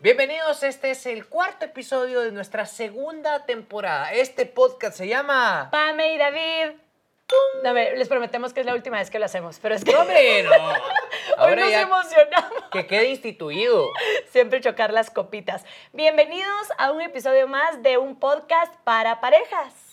Bienvenidos, este es el cuarto episodio de nuestra segunda temporada. Este podcast se llama... Pame y David. No, hombre, les prometemos que es la última vez que lo hacemos, pero es que ¡No, hombre, no! hoy nos emocionamos. que quede instituido. Siempre chocar las copitas. Bienvenidos a un episodio más de un podcast para parejas.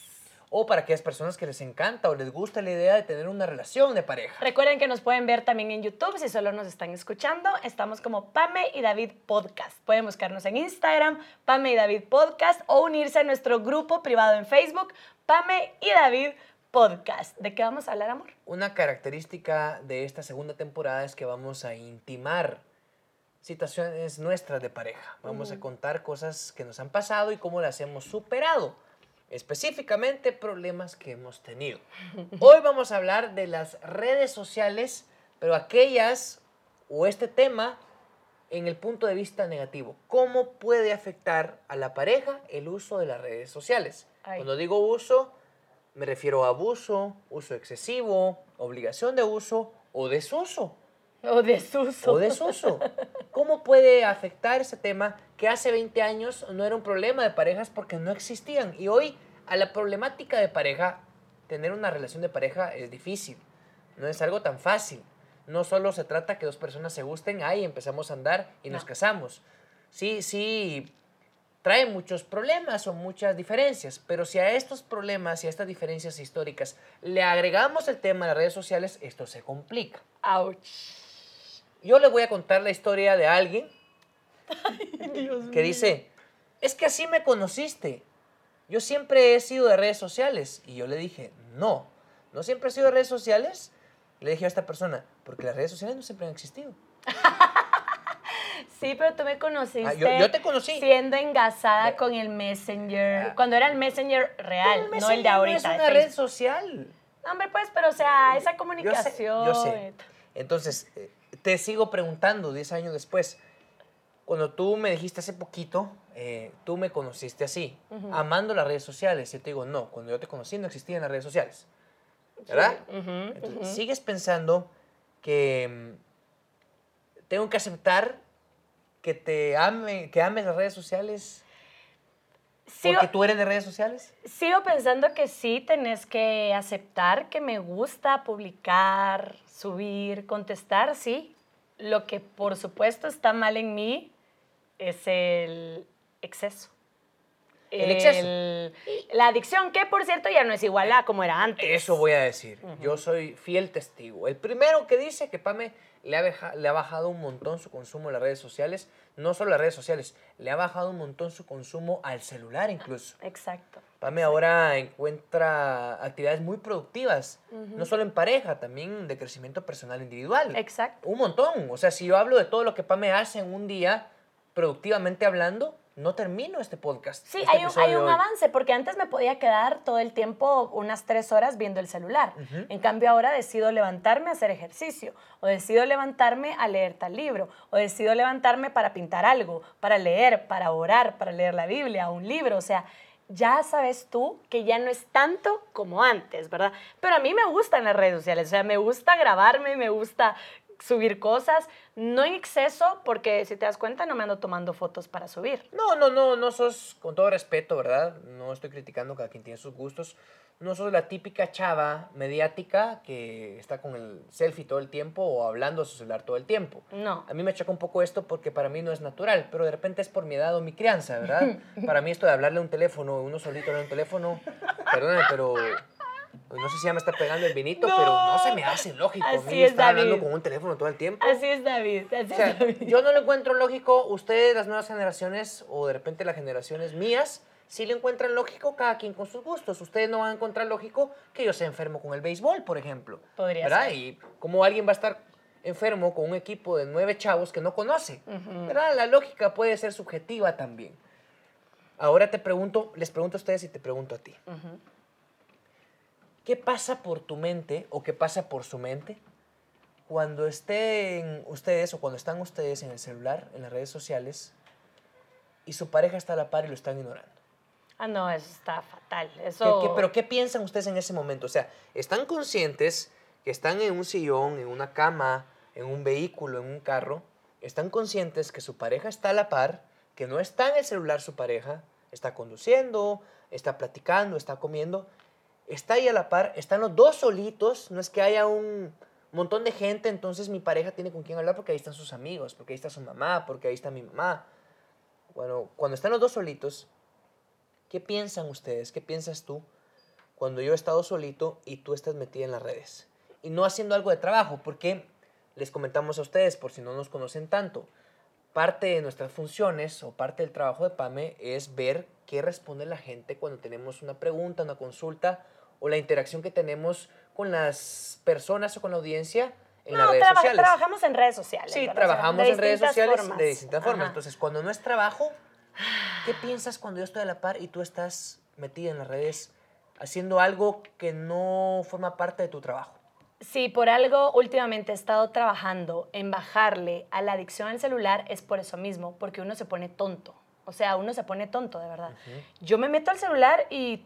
O para aquellas personas que les encanta o les gusta la idea de tener una relación de pareja. Recuerden que nos pueden ver también en YouTube si solo nos están escuchando. Estamos como Pame y David Podcast. Pueden buscarnos en Instagram, Pame y David Podcast, o unirse a nuestro grupo privado en Facebook, Pame y David Podcast. ¿De qué vamos a hablar, amor? Una característica de esta segunda temporada es que vamos a intimar situaciones nuestras de pareja. Vamos a contar cosas que nos han pasado y cómo las hemos superado. Específicamente problemas que hemos tenido. Hoy vamos a hablar de las redes sociales, pero aquellas o este tema en el punto de vista negativo. ¿Cómo puede afectar a la pareja el uso de las redes sociales? Ay. Cuando digo uso, me refiero a abuso, uso excesivo, obligación de uso o desuso. O desuso. O desuso. ¿Cómo puede afectar ese tema que hace 20 años no era un problema de parejas porque no existían? Y hoy a la problemática de pareja, tener una relación de pareja es difícil. No es algo tan fácil. No solo se trata que dos personas se gusten, ahí empezamos a andar y nos No. casamos. Sí, sí, trae muchos problemas o muchas diferencias, pero si a estos problemas y a estas diferencias históricas le agregamos el tema de las redes sociales, esto se complica. Ouch. Yo le voy a contar la historia de alguien Dios que dice, es que así me conociste. Yo siempre he sido de redes sociales. Y yo le dije, no, no siempre he sido de redes sociales. Le dije a esta persona, porque las redes sociales no siempre han existido. Sí, pero tú me conociste. Ah, yo- yo te conocí. Siendo engasada con el Messenger. Ah. cuando era el Messenger real, no el de ahorita. es de una red social. No, hombre, pues, pero o sea, esa Yo comunicación. sé, yo sé. Entonces, eh, te sigo preguntando 10 años después. Cuando tú me dijiste hace poquito, eh, tú me conociste así, amando las redes sociales. Yo te digo, no, cuando yo te conocí no existían las redes sociales. ¿Verdad? Entonces. ¿Sigues pensando que mm, tengo que aceptar que te ame, que ames las redes sociales? Sigo, Porque tú eres de redes sociales. sigo pensando que sí tenés que aceptar que me gusta publicar, subir, contestar, sí. Lo que por supuesto está mal en mí es el exceso. El exceso. El- la adicción, que por cierto ya no es igual a como era antes. Eso voy a decir. Yo soy fiel testigo. El primero que dice que Pame le ha, beja- le ha bajado un montón su consumo en las redes sociales, no solo las redes sociales, le ha bajado un montón su consumo al celular incluso. Exacto. Pame ahora encuentra actividades muy productivas, no solo en pareja, también de crecimiento personal individual. Exacto. Un montón. O sea, si yo hablo de todo lo que Pame hace en un día, productivamente hablando, no termino este podcast. Sí, este hay un, hay avance, porque antes me podía quedar todo el tiempo unas tres horas viendo el celular. En cambio, ahora decido levantarme a hacer ejercicio, o decido levantarme a leer tal libro, o decido levantarme para pintar algo, para leer, para orar, para leer la Biblia, un libro. O sea, ya sabes tú que ya no es tanto como antes, ¿verdad? Pero a mí me gustan las redes sociales, o sea, me gusta grabarme, me gusta subir cosas, no en exceso, porque si te das cuenta no me ando tomando fotos para subir. No, no, no, no sos, con todo respeto, ¿verdad? No estoy criticando, cada quien tiene sus gustos. No sos la típica chava mediática que está con el selfie todo el tiempo o hablando a su celular todo el tiempo. No. A mí me choca un poco esto porque para mí no es natural, pero de repente es por mi edad o mi crianza, ¿verdad? Para mí esto de hablarle a un teléfono, uno solito en un teléfono, perdóname, pero no sé si ya me está pegando el vinito, No. pero no se me hace lógico Así mí es, estar hablando David. con un teléfono todo el tiempo. Así es David, así O sea, es David. yo no lo encuentro lógico. Ustedes, las nuevas generaciones, o de repente las generaciones mías, sí lo encuentran lógico, cada quien con sus gustos. Ustedes no van a encontrar lógico que yo sea enfermo con el béisbol, por ejemplo. Podría ¿Verdad? ser. Y como alguien va a estar enfermo con un equipo de nueve chavos que no conoce. ¿Verdad? La lógica puede ser subjetiva también. Ahora te pregunto, les pregunto a ustedes y te pregunto a ti. ¿Qué pasa por tu mente o qué pasa por su mente cuando estén ustedes o cuando están ustedes en el celular, en las redes sociales, y su pareja está a la par y lo están ignorando? Ah, no, eso está fatal. ¿Qué- Eso... qué- pero ¿qué piensan ustedes en ese momento? O sea, ¿están conscientes que están en un sillón, en una cama, en un vehículo, en un carro? ¿Están conscientes que su pareja está a la par que no está en el celular su pareja, está conduciendo, está platicando, está comiendo, está ahí a la par, están los dos solitos, no es que haya un montón de gente, entonces mi pareja tiene con quién hablar porque ahí están sus amigos, porque ahí está su mamá, porque ahí está mi mamá. Bueno, cuando están los dos solitos, ¿qué piensan ustedes? ¿Qué piensas tú cuando yo he estado solito y tú estás metida en las redes? Y no haciendo algo de trabajo, porque les comentamos a ustedes, por si no nos conocen tanto, parte de nuestras funciones o parte del trabajo de PAME es ver qué responde la gente cuando tenemos una pregunta, una consulta o la interacción que tenemos con las personas o con la audiencia en las redes sociales. Trabajamos en redes sociales. Sí, trabajamos en redes sociales de distintas formas. Entonces, cuando no es trabajo, ¿qué piensas cuando yo estoy a la par y tú estás metida en las redes haciendo algo que no forma parte de tu trabajo? Si por algo últimamente he estado trabajando en bajarle a la adicción al celular, es por eso mismo, porque uno se pone tonto. O sea, uno se pone tonto, de verdad. Yo me meto al celular y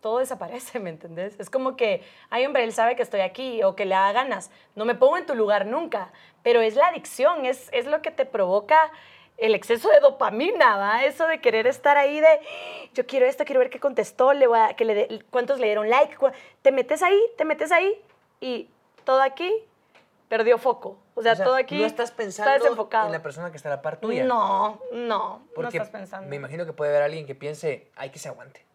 todo desaparece, ¿me entendés? Es como que, ay hombre, él sabe que estoy aquí o que le da ganas. No me pongo en tu lugar nunca, pero es la adicción, es, es lo que te provoca el exceso de dopamina, ¿va? Eso de querer estar ahí de, yo quiero esto, quiero ver qué contestó, le voy a, que le cuántos le dieron like. Te metes ahí, te metes ahí y todo aquí perdió foco. O sea, todo aquí no estás pensando en la persona que está a la par tuya. No, no, no estás pensando. Me imagino que puede haber alguien que piense, hay que se aguante.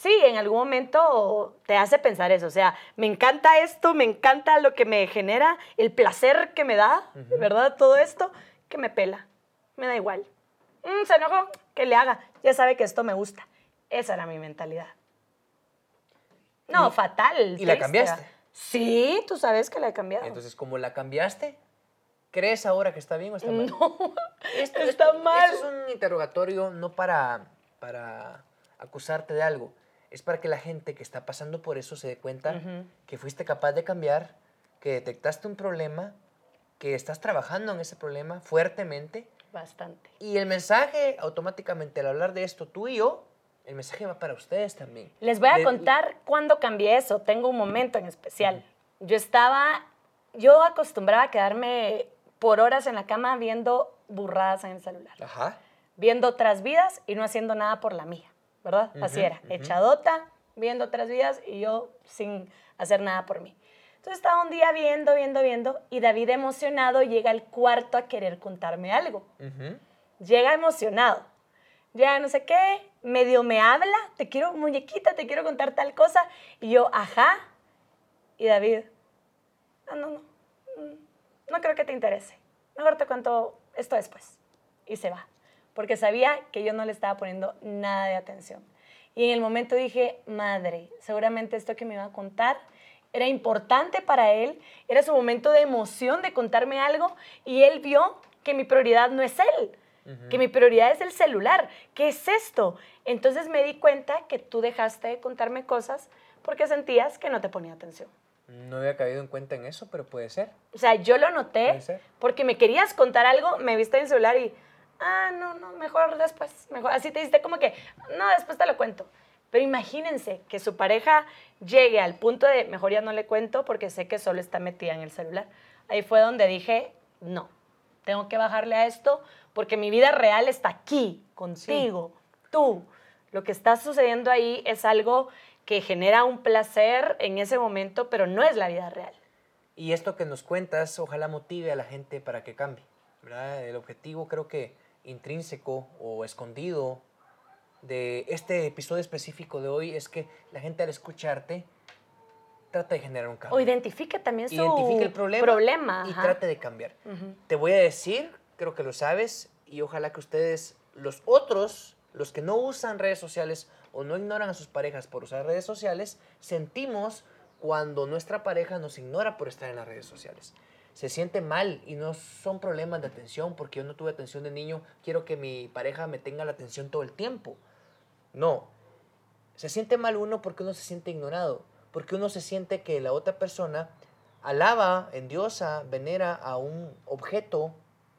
Sí, en algún momento te hace pensar eso. O sea, me encanta esto, me encanta lo que me genera, el placer que me da, ¿verdad? Todo esto, que me pela. Me da igual. Mm, se enojó, que le haga. Ya sabe que esto me gusta. Esa era mi mentalidad. No, fatal. ¿Y la cambiaste? Sí, tú sabes que la he cambiado. Entonces, como la cambiaste, ¿crees ahora que está bien o está mal? No, esto, está mal. Esto es un interrogatorio no para, para acusarte de algo, es para que la gente que está pasando por eso se dé cuenta que fuiste capaz de cambiar, que detectaste un problema, que estás trabajando en ese problema fuertemente. Bastante. Y el mensaje automáticamente al hablar de esto, tú y yo, el mensaje va para ustedes también. Les voy a contar cuándo cambié eso. Tengo un momento en especial. Yo estaba, yo acostumbraba a quedarme por horas en la cama viendo burradas en el celular. Ajá. Viendo otras vidas y no haciendo nada por la mía, ¿verdad? Así era, echadota, viendo otras vidas y yo sin hacer nada por mí. Entonces estaba un día viendo, viendo, viendo y David emocionado llega al cuarto a querer contarme algo. Llega emocionado. Ya no sé qué, medio me habla, te quiero, muñequita, te quiero contar tal cosa. Y yo, ajá. Y David, no, no, no, mm, no creo que te interese. Mejor te cuento esto después. Y se va, porque sabía que yo no le estaba poniendo nada de atención. Y en el momento dije, madre, seguramente esto que me iba a contar era importante para él, era su momento de emoción de contarme algo y él vio que mi prioridad no es él, que mi prioridad es el celular. ¿Qué es esto? Entonces me di cuenta que tú dejaste de contarme cosas porque sentías que no te ponía atención. No había caído en cuenta en eso, pero puede ser. O sea, yo lo noté porque me querías contar algo, me viste en el celular y, ah, no, no, mejor después, mejor. Así te diste como que, no, después te lo cuento. Pero imagínense que su pareja llegue al punto de, mejor ya no le cuento porque sé que solo está metida en el celular. Ahí fue donde dije, no, tengo que bajarle a esto porque mi vida real está aquí, contigo, tú. Lo que está sucediendo ahí es algo que genera un placer en ese momento, pero no es la vida real. Y esto que nos cuentas, ojalá motive a la gente para que cambie. El objetivo creo que intrínseco o escondido de este episodio específico de hoy es que la gente al escucharte trata de generar un cambio. O identifique también su identifique el problema, y trate de cambiar. Te voy a decir, creo que lo sabes, y ojalá que ustedes, los otros, los que no usan redes sociales o no ignoran a sus parejas por usar redes sociales, sentimos cuando nuestra pareja nos ignora por estar en las redes sociales. Se siente mal y no son problemas de atención porque yo no tuve atención de niño, quiero que mi pareja me tenga la atención todo el tiempo. No. Se siente mal uno porque uno se siente ignorado, porque uno se siente que la otra persona alaba, endiosa, venera a un objeto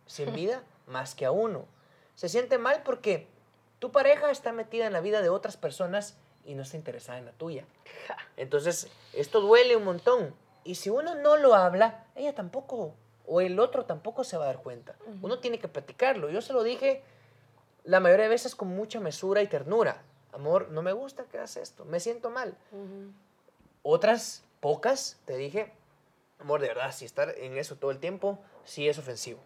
sin vida más que a uno. Se siente mal porque tu pareja está metida en la vida de otras personas y no está interesada en la tuya. Entonces, esto duele un montón. Y si uno no lo habla, ella tampoco o el otro tampoco se va a dar cuenta. Uno tiene que platicarlo. Yo se lo dije la mayoría de veces con mucha mesura y ternura. Amor, no me gusta que hagas esto, me siento mal. Otras pocas te dije, amor, de verdad, si estar en eso todo el tiempo, sí es ofensivo.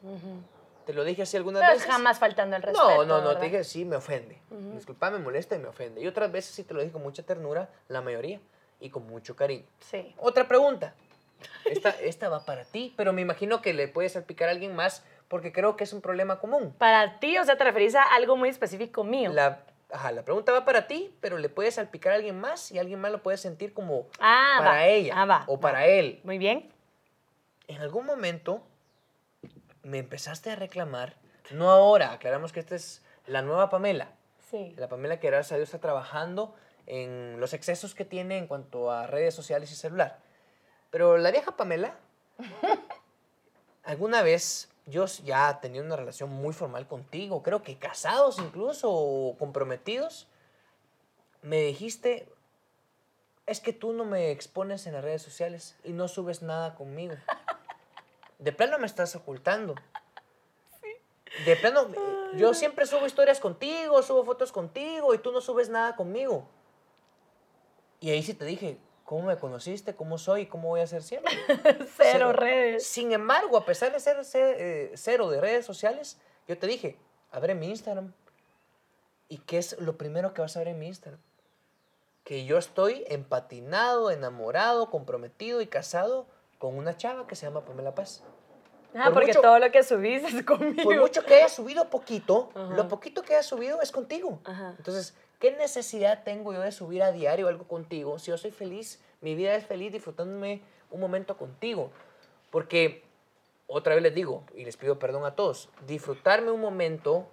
Te lo dije así algunas Pero veces. jamás faltando el respeto. No, no, no, ¿verdad? te dije, sí, me ofende. Disculpa, me molesta y me ofende. Y otras veces sí te lo dije con mucha ternura, la mayoría, y con mucho cariño. Sí. Otra pregunta. Esta, esta va para ti, pero me imagino que le puede salpicar a alguien más porque creo que es un problema común. Para ti, o sea, te referís a algo muy específico mío. La, ajá, la pregunta va para ti, pero le puede salpicar a alguien más y alguien más lo puede sentir como ah, para va. ella Ah, va, o va. para él. Muy bien. En algún momento me empezaste a reclamar, no ahora, aclaramos que esta es la nueva Pamela. Sí. La Pamela que gracias a Dios está trabajando en los excesos que tiene en cuanto a redes sociales y celular. Pero la vieja Pamela, alguna vez yo ya tenía una relación muy formal contigo, creo que casados incluso o comprometidos, me dijiste, es que tú no me expones en las redes sociales y no subes nada conmigo. De plano me estás ocultando. De plano, yo siempre subo historias contigo, subo fotos contigo y tú no subes nada conmigo. Y ahí sí te dije, ¿cómo me conociste? ¿Cómo soy? ¿Cómo voy a ser siempre? Cero, Cero. redes. Sin embargo, a pesar de ser, eh, cero de redes sociales, yo te dije, abre mi Instagram. ¿Y qué es lo primero que vas a ver en mi Instagram? Que yo estoy empatinado, enamorado, comprometido y casado con una chava que se llama Pamela Paz. Ah, Por porque mucho- todo lo que subís es conmigo. Por mucho que haya subido poquito, Ajá. lo poquito que haya subido es contigo. Ajá. Entonces, ¿qué necesidad tengo yo de subir a diario algo contigo si yo soy feliz? Mi vida es feliz disfrutándome un momento contigo. Porque, otra vez les digo, y les pido perdón a todos, disfrutarme un momento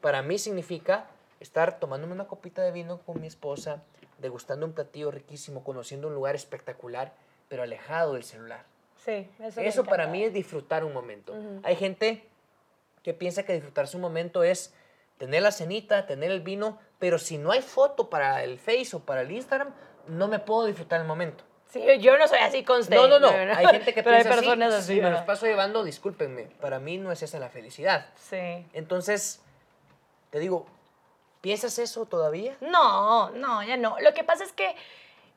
para mí significa estar tomándome una copita de vino con mi esposa, degustando un platillo riquísimo, conociendo un lugar espectacular, pero alejado del celular. Sí, eso, Eso para mí es disfrutar un momento. Hay gente que piensa que disfrutarse un momento es tener la cenita, tener el vino, pero si no hay foto para el Face o para el Instagram, no me puedo disfrutar el momento. Sí, yo no soy así conste. No, no, no. Hay gente que Pero hay piensa personas así. así. Si me los paso llevando, discúlpenme. Para mí no es esa la felicidad. Sí. Entonces, te digo, ¿piensas eso todavía? No, no, ya no. Lo que pasa es que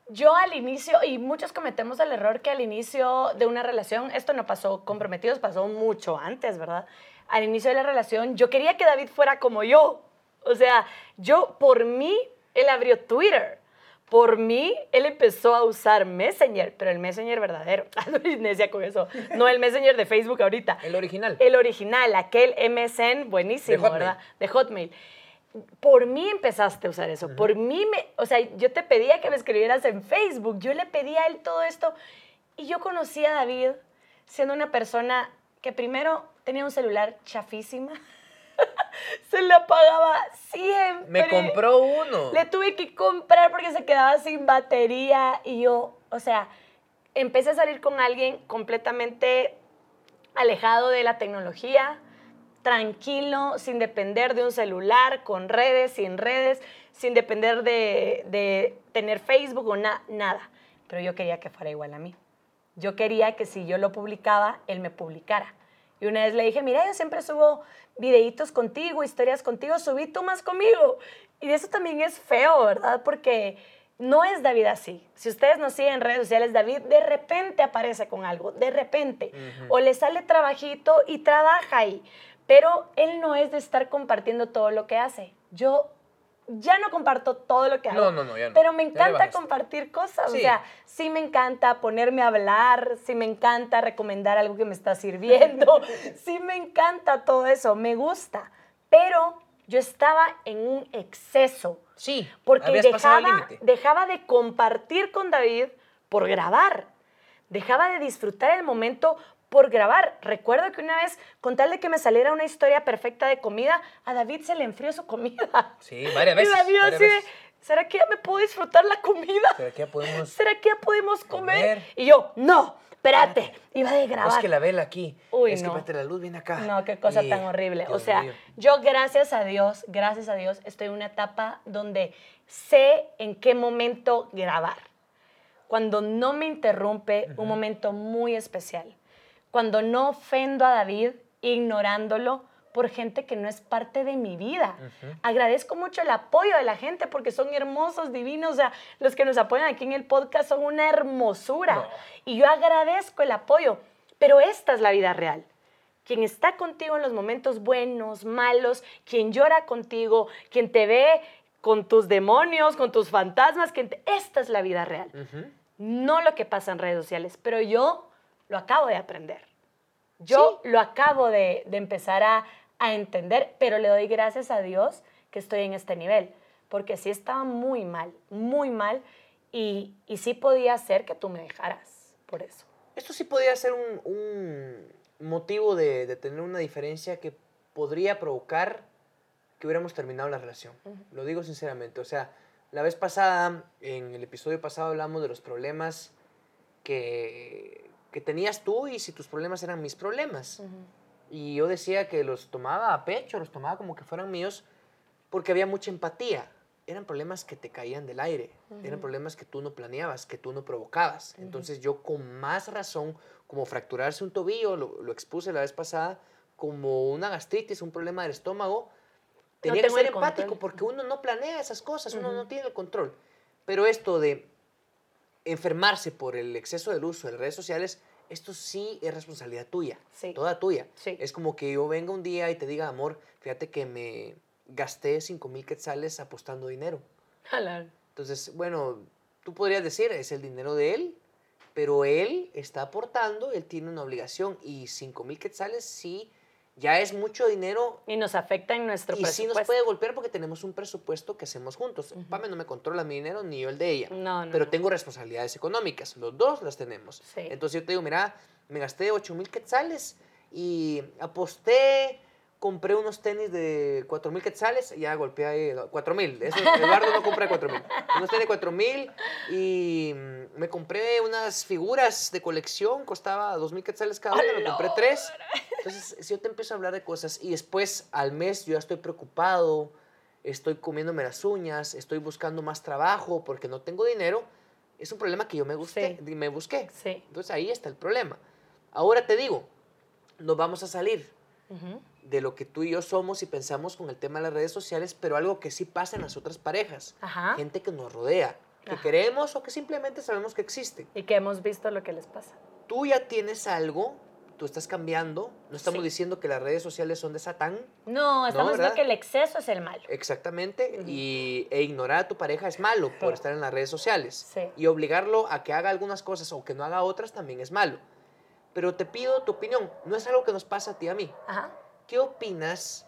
yo al inicio, y muchos cometemos el error que al inicio de una relación, esto no pasó comprometidos, pasó mucho antes, ¿verdad? Al inicio de la relación, yo quería que David fuera como yo. O sea, yo por mí, él abrió Twitter. Por mí, él empezó a usar Messenger, pero el Messenger verdadero. Ah, no, necia con eso. No el Messenger de Facebook ahorita. El original. El original, aquel MSN buenísimo, De Hotmail. ¿verdad? De Hotmail. Por mí empezaste a usar eso. Por mí, me, o sea, yo te pedía que me escribieras en Facebook. Yo le pedía a él todo esto. Y yo conocí a David siendo una persona que primero tenía un celular chafísima. se le apagaba siempre. Me compró uno. Le tuve que comprar porque se quedaba sin batería y yo, o sea, empecé a salir con alguien completamente alejado de la tecnología, tranquilo, sin depender de un celular, con redes, sin redes, sin depender de, de tener Facebook o na- nada. Pero yo quería que fuera igual a mí. Yo quería que si yo lo publicaba, él me publicara. Y una vez le dije, mira, yo siempre subo videitos contigo, historias contigo, subí tú más conmigo. Y eso también es feo, ¿verdad? Porque no es David así. Si ustedes nos siguen en redes sociales, David de repente aparece con algo, de repente. O le sale trabajito y trabaja ahí. Pero él no es de estar compartiendo todo lo que hace. Yo ya no comparto todo lo que hago. No, no, no, ya no. Pero me encanta compartir cosas. Sí. O sea, sí me encanta ponerme a hablar, sí me encanta recomendar algo que me está sirviendo, sí me encanta todo eso, me gusta. Pero yo estaba en un exceso Sí, porque dejaba, dejaba de compartir con David por grabar. Dejaba de disfrutar el momento por grabar. Recuerdo que una vez, con tal de que me saliera una historia perfecta de comida, a David se le enfrió su comida. Sí, varias Y veces. David varias así veces. ¿será que ya me puedo disfrutar la comida? ¿Será que ya podemos...? ¿Será que ya podemos comer? Comer. Y yo, no, espérate, iba de grabar. Es que la vela aquí. Uy, es que no. espérate, la luz viene acá. No, qué cosa Y- tan horrible. o sea, yo gracias a Dios, gracias a Dios, estoy en una etapa donde sé en qué momento grabar. Cuando no me interrumpe un momento muy especial. Cuando no ofendo a David ignorándolo por gente que no es parte de mi vida. Agradezco mucho el apoyo de la gente porque son hermosos, divinos, o sea, los que nos apoyan aquí en el podcast son una hermosura. Y yo agradezco el apoyo, pero esta es la vida real. Quien está contigo en los momentos buenos, malos, quien llora contigo, quien te ve con tus demonios, con tus fantasmas, que esta es la vida real. No lo que pasa en redes sociales, pero yo lo acabo de aprender. Yo lo acabo de, de empezar a, a entender, pero le doy gracias a Dios que estoy en este nivel, porque sí estaba muy mal, muy mal, y, y sí podía ser que tú me dejaras por eso. Esto sí podía ser un, un motivo de, de, tener una diferencia que podría provocar que hubiéramos terminado la relación. Lo digo sinceramente, o sea, la vez pasada, en el episodio pasado hablamos de los problemas que, que tenías tú y si tus problemas eran mis problemas. Y yo decía que los tomaba a pecho, los tomaba como que fueran míos, porque había mucha empatía. Eran problemas que te caían del aire, eran problemas que tú no planeabas, que tú no provocabas. Entonces yo con más razón, como fracturarse un tobillo, lo, lo, expuse la vez pasada, como una gastritis, un problema del estómago, tenía no que ser empático control. porque uno no planea esas cosas, uno no tiene el control. Pero esto de enfermarse por el exceso del uso de redes sociales, esto sí es responsabilidad tuya, sí. toda tuya. Sí. Es como que yo venga un día y te diga, amor, fíjate que me gasté 5 mil quetzales apostando dinero. Hello. Entonces, bueno, tú podrías decir, es el dinero de él, pero él está aportando, él tiene una obligación y 5 mil quetzales sí ya es mucho dinero. Y nos afecta en nuestro y presupuesto. Y sí nos puede golpear porque tenemos un presupuesto que hacemos juntos. Uh -huh. Pame no me controla mi dinero ni yo el de ella. No, no, pero no. tengo responsabilidades económicas. Los dos las tenemos. Sí. Entonces yo te digo, mira, me gasté 8 mil quetzales y aposté, compré unos tenis de 4 mil quetzales. Ya golpeé ahí 4 mil. Eduardo no compra 4 mil. Unos tenis de 4 mil y me compré unas figuras de colección. Costaba 2 mil quetzales cada una. Me compré tres. Entonces, si yo te empiezo a hablar de cosas y después al mes yo ya estoy preocupado, estoy comiéndome las uñas, estoy buscando más trabajo porque no tengo dinero, es un problema que yo me, gusté, Sí. me busqué. Sí. Entonces ahí está el problema. Ahora te digo, nos vamos a salir De lo que tú y yo somos y pensamos con el tema de las redes sociales, pero algo que sí pasa en las otras parejas. Ajá. Gente que nos rodea, que Ajá. queremos o que simplemente sabemos que existe. Y que hemos visto lo que les pasa. Tú ya tienes algo, tú estás cambiando, no estamos Sí. diciendo que las redes sociales son de Satán, No, estamos diciendo que el exceso es el malo. Exactamente, y, e ignorar a tu pareja es malo por Sí. estar en las redes sociales. Sí. Y obligarlo a que haga algunas cosas o que no haga otras también es malo. Pero te pido tu opinión, no es algo que nos pasa a ti a mí. Ajá. ¿Qué opinas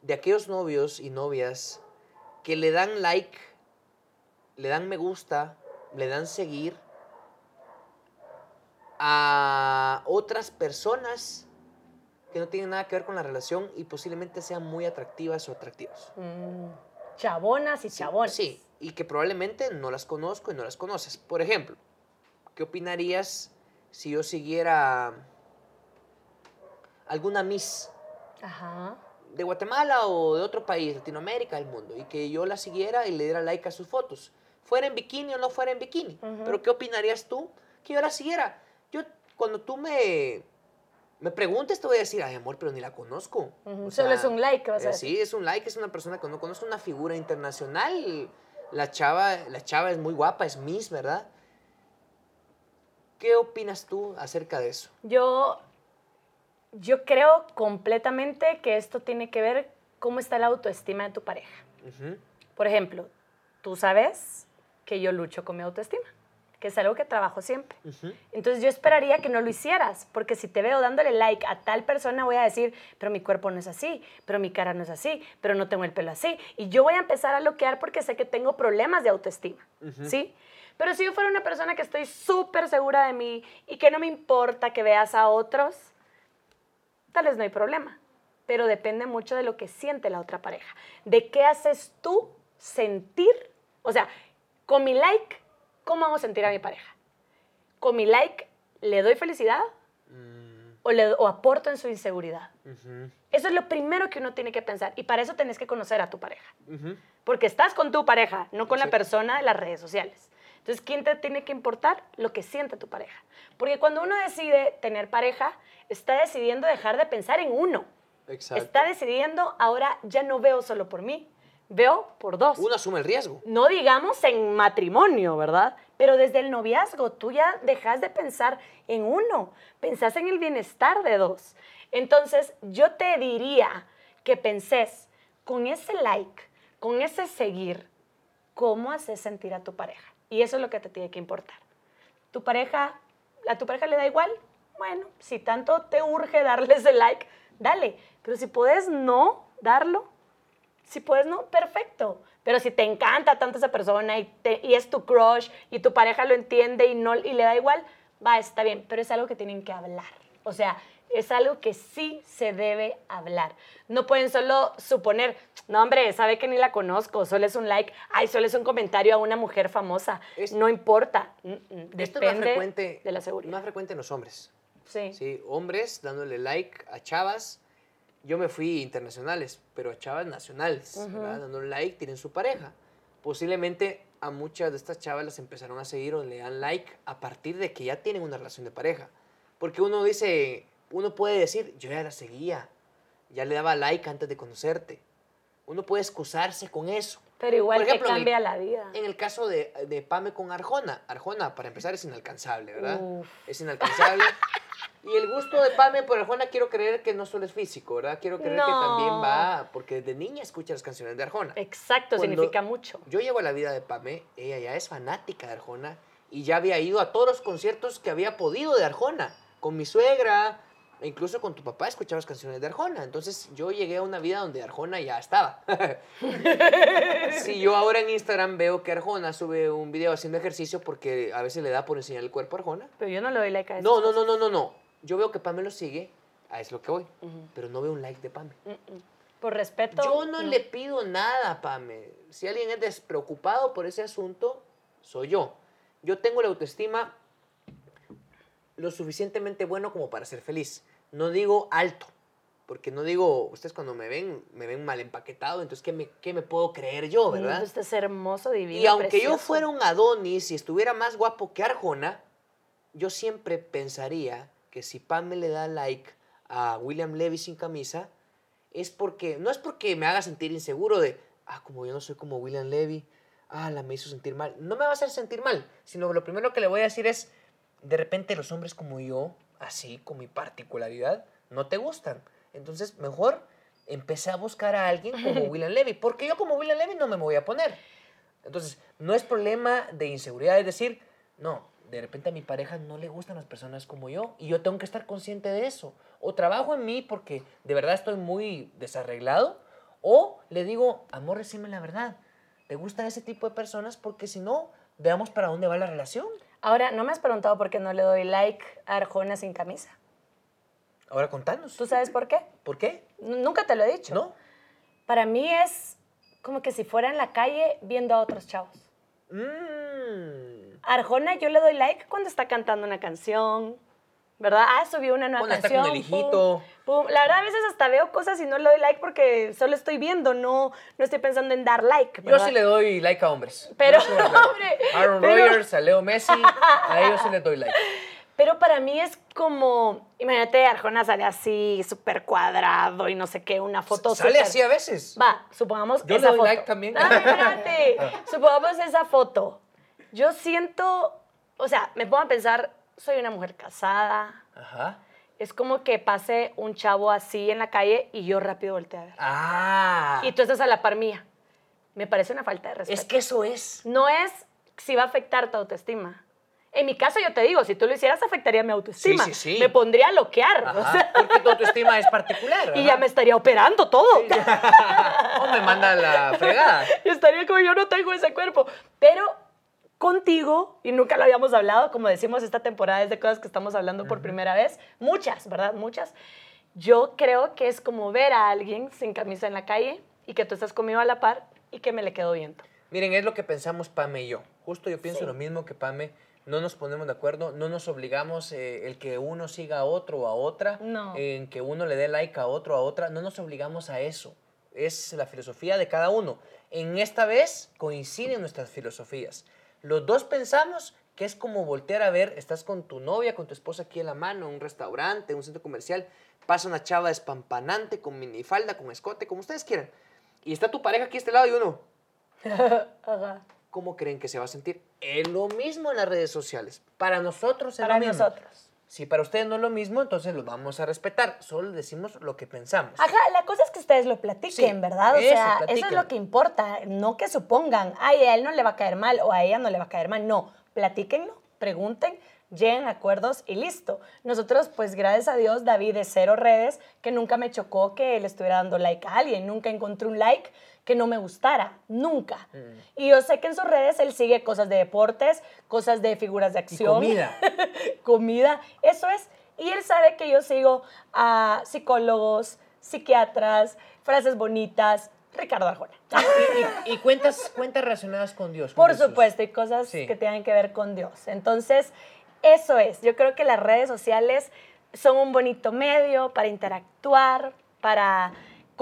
de aquellos novios y novias que le dan like, le dan me gusta, le dan seguir a otras personas que no tienen nada que ver con la relación y posiblemente sean muy atractivas o atractivos? Mm, chabonas y chabones. Sí, y que probablemente no las conozco y no las conoces. Por ejemplo, ¿qué opinarías si yo siguiera alguna Miss Ajá. de Guatemala o de otro país, Latinoamérica, del mundo, y que yo la siguiera y le diera like a sus fotos? Fuera en bikini o no fuera en bikini. Pero ¿qué opinarías tú que yo la siguiera? Yo, cuando tú me, me preguntes, te voy a decir, ay, amor, pero ni la conozco. Ujú, O Solo sea, es un like, vas a eh, decir. sí, es un like, es una persona que no conozco, una figura internacional. La chava, la chava es muy guapa, es Miss, ¿verdad? ¿Qué opinas tú acerca de eso? Yo, yo creo completamente que esto tiene que ver cómo está la autoestima de tu pareja. Ujú, Por ejemplo, tú sabes que yo lucho con mi autoestima, que es algo que trabajo siempre. ujú. Entonces yo esperaría que no lo hicieras, porque si te veo dándole like a tal persona voy a decir, pero mi cuerpo no es así, pero mi cara no es así, pero no tengo el pelo así. Y yo voy a empezar a bloquear porque sé que tengo problemas de autoestima, Ujú. ¿sí? Pero si yo fuera una persona que estoy súper segura de mí y que no me importa que veas a otros, tal vez no hay problema. Pero depende mucho de lo que siente la otra pareja. De qué haces tú sentir. O sea, con mi like, ¿cómo hago sentir a mi pareja? Con mi like, ¿le doy felicidad Mm, o, le, o aporto en su inseguridad? ujú, Eso es lo primero que uno tiene que pensar. Y para eso tenés que conocer a tu pareja. ujú. Porque estás con tu pareja, no con la Sí. persona de las redes sociales. Entonces, ¿quién te tiene que importar? Lo que siente tu pareja. Porque cuando uno decide tener pareja, está decidiendo dejar de pensar en uno. Exacto. Está decidiendo, ahora ya no veo solo por mí, veo por dos. Uno asume el riesgo. No digamos en matrimonio, ¿verdad? Pero desde el noviazgo tú ya dejas de pensar en uno, pensás en el bienestar de dos. Entonces yo te diría que pensés con ese like, con ese seguir, cómo haces sentir a tu pareja. Y eso es lo que te tiene que importar. Tu pareja, a tu pareja le da igual, bueno, si tanto te urge darle ese like, dale. Pero si puedes no darlo, si puedes no, perfecto. Pero si te encanta tanto esa persona y, y es tu crush y tu pareja lo entiende y, no, y le da igual, va, está bien. Pero es algo que tienen que hablar. O sea, es algo que sí se debe hablar. No pueden solo suponer, no hombre, sabe que ni la conozco, solo es un like, ay, solo es un comentario a una mujer famosa. Es- no importa. Mm, mm, Esto es más Depende frecuente, de la seguridad. más frecuente en los hombres. Sí. Sí, hombres dándole like a chavas. Yo me fui internacionales, pero a chavas nacionales, ¿verdad? Dando un like, tienen su pareja. Posiblemente a muchas de estas chavas las empezaron a seguir o le dan like a partir de que ya tienen una relación de pareja. Porque uno dice, uno puede decir, yo ya la seguía, ya le daba like antes de conocerte. Uno puede excusarse con eso. Pero igual Por ejemplo, que en cambia la vida. En el caso de, de Pame con Arjona, Arjona, para empezar, es inalcanzable, ¿verdad? Uf. Es inalcanzable. y el gusto de Pame por Arjona, quiero creer que no solo es físico, ¿verdad? Quiero creer que también va, porque desde niña escucha las canciones de Arjona. Exacto, Cuando significa mucho. Yo llego a la vida de Pame, ella ya es fanática de Arjona y ya había ido a todos los conciertos que había podido de Arjona, con mi suegra, incluso con tu papá escuchaba las canciones de Arjona. Entonces yo llegué a una vida donde Arjona ya estaba. si yo ahora en Instagram veo que Arjona sube un video haciendo ejercicio porque a veces le da por enseñar el cuerpo a Arjona. Pero yo no le doy like a eso. No, no, no, no, no, no. Yo veo que Pame lo sigue, a es lo que voy, pero no veo un like de Pame. Por respeto. Yo no le pido nada, Pame. Si alguien es despreocupado por ese asunto, soy yo. Yo tengo la autoestima lo suficientemente bueno como para ser feliz. No digo alto, porque no digo, ustedes cuando me ven, me ven mal empaquetado, entonces, ¿qué me, qué me puedo creer yo, verdad? Usted es hermoso, divino. Y aunque yo precioso. fuera un Adonis y estuviera más guapo que Arjona, yo siempre pensaría que si Pam le da like a William Levy sin camisa, es porque, no es porque me haga sentir inseguro de, ah, como yo no soy como William Levy, ah, la me hizo sentir mal. No me va a hacer sentir mal, sino que lo primero que le voy a decir es, de repente los hombres como yo, así, con mi particularidad, no te gustan. Entonces, mejor empecé a buscar a alguien como William Levy, porque yo como William Levy no me voy a poner. Entonces, no es problema de inseguridad, es decir, no, de repente a mi pareja no le gustan las personas como yo y yo tengo que estar consciente de eso. O trabajo en mí porque de verdad estoy muy desarreglado, o le digo, amor, decime la verdad, ¿te gustan ese tipo de personas? Porque si no, veamos para dónde va la relación. Ahora, ¿no me has preguntado por qué no le doy like a Arjona sin camisa? Ahora contanos. ¿Tú sabes por qué? ¿Por qué? Nunca te lo he dicho. ¿No? Para mí es como que si fuera en la calle viendo a otros chavos. Mm. Arjona yo le doy like cuando está cantando una canción, ¿verdad? Ah, subió una nueva está canción. con el hijito. pum. La verdad, a veces hasta veo cosas y no le doy like porque solo estoy viendo, no, no estoy pensando en dar like. Yo sí le doy like a hombres. Pero, doy like. hombre, Aaron pero- Rodgers, a Leo Messi, a ellos sí les doy like. Pero para mí es como, imagínate, Arjona sale así, súper cuadrado y no sé qué, una foto Sale súper- así a veces. Va, supongamos Yo le esa doy foto. like también. No, espérate. supongamos esa foto. Yo siento, o sea, me pongo a pensar, soy una mujer casada. Ajá. Es como que pase un chavo así en la calle y yo rápido volteo a ver. Ah. Y tú estás a la par mía. Me parece una falta de respeto. Es que eso es. No es si va a afectar tu autoestima. En mi caso, yo te digo, si tú lo hicieras, afectaría mi autoestima. Sí, sí, sí. Me pondría a loquear. o Ajá, sea, porque tu autoestima es particular. y ajá. ya me estaría operando todo. o me manda la fregada. Y estaría como yo no tengo ese cuerpo. Pero contigo, y nunca lo habíamos hablado, como decimos, esta temporada es de cosas que estamos hablando por primera vez, muchas, ¿verdad? Muchas. Yo creo que es como ver a alguien sin camisa en la calle y que tú estás conmigo a la par y que me le quedo viendo. Miren, es lo que pensamos Pame y yo. Justo yo pienso Sí. lo mismo que Pame. No nos ponemos de acuerdo, no nos obligamos eh, el que uno siga a otro o a otra, No. en que uno le dé like a otro o a otra, no nos obligamos a eso. Es la filosofía de cada uno. En esta vez coinciden nuestras filosofías. Los dos pensamos que es como voltear a ver, estás con tu novia, con tu esposa aquí en la mano, en un restaurante, en un centro comercial, pasa una chava despampanante con minifalda, con escote, como ustedes quieran. Y está tu pareja aquí a este lado y uno, Ajá. ¿cómo creen que se va a sentir? Es lo mismo en las redes sociales. Para nosotros es Para lo mismo. nosotros. Si para ustedes no es lo mismo, entonces lo vamos a respetar. Solo decimos lo que pensamos. Ajá, la cosa es que ustedes lo platiquen, Sí, ¿verdad? O eso, sea, eso es lo que importa. No que supongan, ay, a él no le va a caer mal o a ella no le va a caer mal. No, platíquenlo, pregunten, lleguen a acuerdos y listo. Nosotros, pues gracias a Dios, David de cero redes, que nunca me chocó que le estuviera dando like a alguien. Nunca encontré un like que no me gustara, nunca. Mm. Y yo sé que en sus redes él sigue cosas de deportes, cosas de figuras de Y acción. comida. comida, eso es. Y él sabe que yo sigo a psicólogos, psiquiatras, frases bonitas, Ricardo Arjona. y, y- y cuentas, cuentas relacionadas con Dios. con Por Jesús. supuesto, y cosas Sí. que tengan que ver con Dios. Entonces, eso es. Yo creo que las redes sociales son un bonito medio para interactuar, para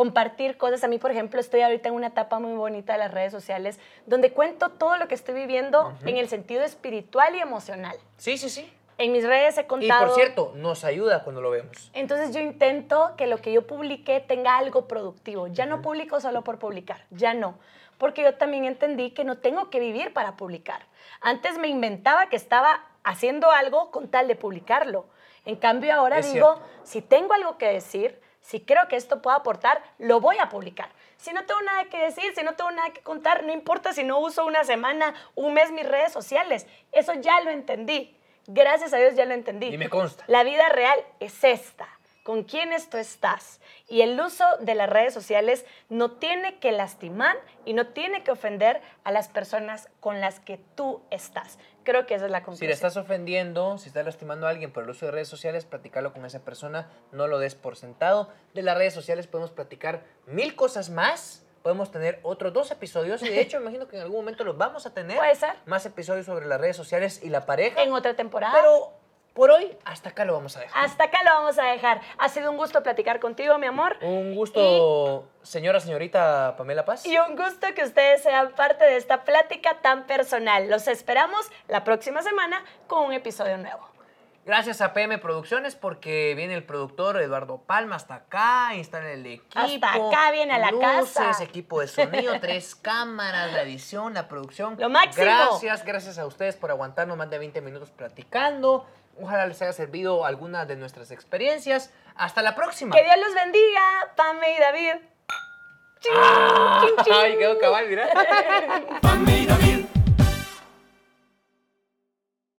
compartir cosas. A mí, por ejemplo, estoy ahorita en una etapa muy bonita de las redes sociales donde cuento todo lo que estoy viviendo en el sentido espiritual y emocional. Sí, sí, sí. En mis redes he Y contado... por cierto, nos ayuda cuando lo vemos. Entonces yo intento que lo que yo publique tenga algo productivo. Ya no publico solo por publicar, ya no. Porque yo también entendí que no tengo que vivir para publicar. Antes me inventaba que estaba haciendo algo con tal de publicarlo. En cambio ahora Es digo, cierto. si tengo algo que decir, si creo que esto puede aportar, lo voy a publicar. Si no tengo nada que decir, si no tengo nada que contar, no importa si no uso una semana, un mes mis redes sociales. Eso ya lo entendí. Gracias a Dios ya lo entendí. Y me consta. La vida real es esta. ¿Con quiénes tú estás? Y el uso de las redes sociales no tiene que lastimar y no tiene que ofender a las personas con las que tú estás. Creo que esa es la Si conclusión. le estás ofendiendo, si estás lastimando a alguien por el uso de redes sociales, platicarlo con esa persona, no lo des por sentado. De las redes sociales podemos platicar mil cosas más. Podemos tener otros dos episodios y de hecho imagino que en algún momento los vamos a tener. Puede ser. Más episodios sobre las redes sociales y la pareja. En otra temporada. Pero por hoy, hasta acá lo vamos a dejar. Hasta acá lo vamos a dejar. Ha sido un gusto platicar contigo, mi amor. Un gusto, señora, señorita Pamela Paz. Y un gusto que ustedes sean parte de esta plática tan personal. Los esperamos la próxima semana con un episodio nuevo. Gracias a PM Producciones porque viene el productor Eduardo Palma hasta acá, instala el equipo. Hasta acá viene a la luces, casa. equipo de sonido, tres cámaras, la edición, la producción. Lo máximo. Gracias, gracias a ustedes por aguantarnos más de 20 minutos platicando. Ojalá les haya servido alguna de nuestras experiencias. Hasta la próxima. Que Dios los bendiga, Pame y David. Chin, chin, chin. Ay, quedó cabal, mira. Pame y David,